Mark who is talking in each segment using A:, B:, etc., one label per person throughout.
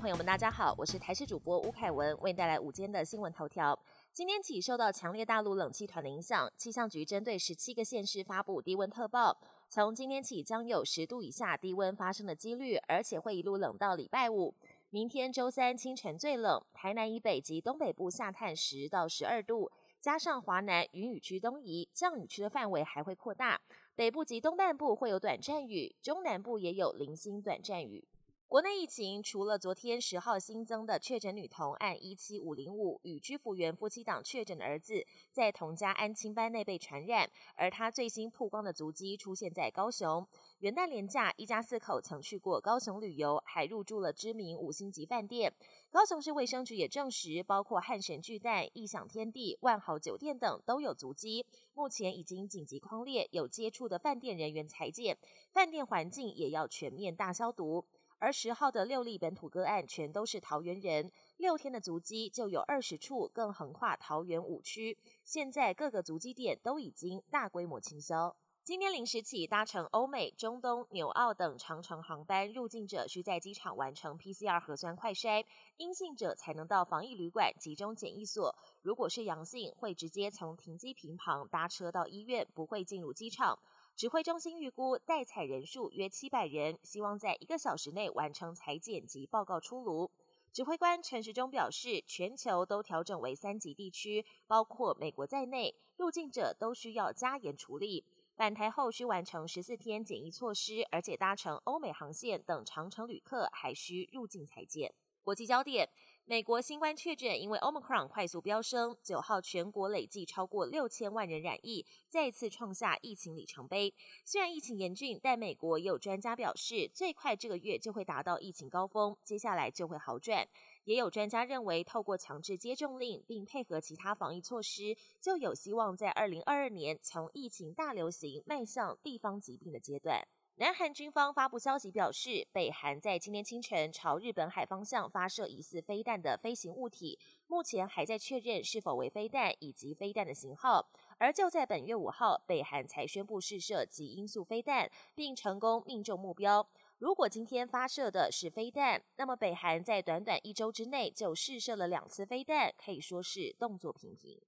A: 朋友们，大家好，我是台视主播吴凯文，为您带来午间的新闻头条。今天起，受到强烈大陆冷气团的影响，气象局针对十七个县市发布低温特报。从今天起，将有十度以下低温发生的几率，而且会一路冷到礼拜五。明天周三清晨最冷，台南以北及东北部下探十到十二度，加上华南云雨区东移，降雨区的范围还会扩大。北部及东半部会有短暂雨，中南部也有零星短暂雨。国内疫情除了昨天十号新增的确诊女童按一七五零五与居福园夫妻档确诊的儿子在同家安亲班内被传染，而他最新曝光的足迹出现在高雄。元旦连假，一家四口曾去过高雄旅游，还入住了知名五星级饭店。高雄市卫生局也证实，包括汉神巨蛋、异想天地、万豪酒店等都有足迹，目前已经紧急框列有接触的饭店人员裁剪，饭店环境也要全面大消毒。而十号的六例本土个案全都是桃园人，六天的足迹就有二十处，更横跨桃园五区。现在各个足迹点都已经大规模清消。今天零时起，搭乘欧美、中东、纽澳等长程航班入境者，需在机场完成 PCR 核酸快筛，阴性者才能到防疫旅馆集中检疫所。如果是阳性，会直接从停机坪旁搭车到医院，不会进入机场。指挥中心预估待采人数约七百人，希望在一个小时内完成裁剪及报告出炉。指挥官陈时中表示，全球都调整为三级地区，包括美国在内，入境者都需要加严处理。返台后需完成十四天检疫措施，而且搭乘欧美航线等长程旅客还需入境裁剪。国际焦点。美国新冠确诊因为 Omicron 快速飙升，九号全国累计超过六千万人染疫，再次创下疫情里程碑。虽然疫情严峻，但美国也有专家表示，最快这个月就会达到疫情高峰，接下来就会好转。也有专家认为，透过强制接种令并配合其他防疫措施，就有希望在二零二二年从疫情大流行迈向地方疾病的阶段。南韩军方发布消息表示，北韩在今天清晨朝日本海方向发射疑似飞弹的飞行物体，目前还在确认是否为飞弹以及飞弹的型号。而就在本月五号，北韩才宣布试射极音速飞弹，并成功命中目标。如果今天发射的是飞弹，那么北韩在短短一周之内就试射了两次飞弹，可以说是动作频频。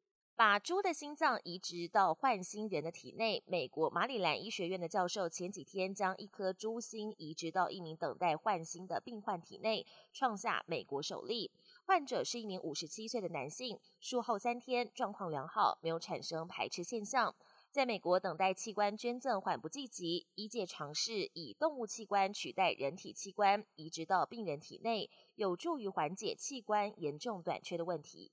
A: 把猪的心脏移植到换心人的体内，美国马里兰医学院的教授前几天将一颗猪心移植到一名等待换心的病患体内，创下美国首例。患者是一名五十七岁的男性，术后三天状况良好，没有产生排斥现象。在美国等待器官捐赠缓不济急，医界尝试以动物器官取代人体器官移植到病人体内，有助于缓解器官严重短缺的问题。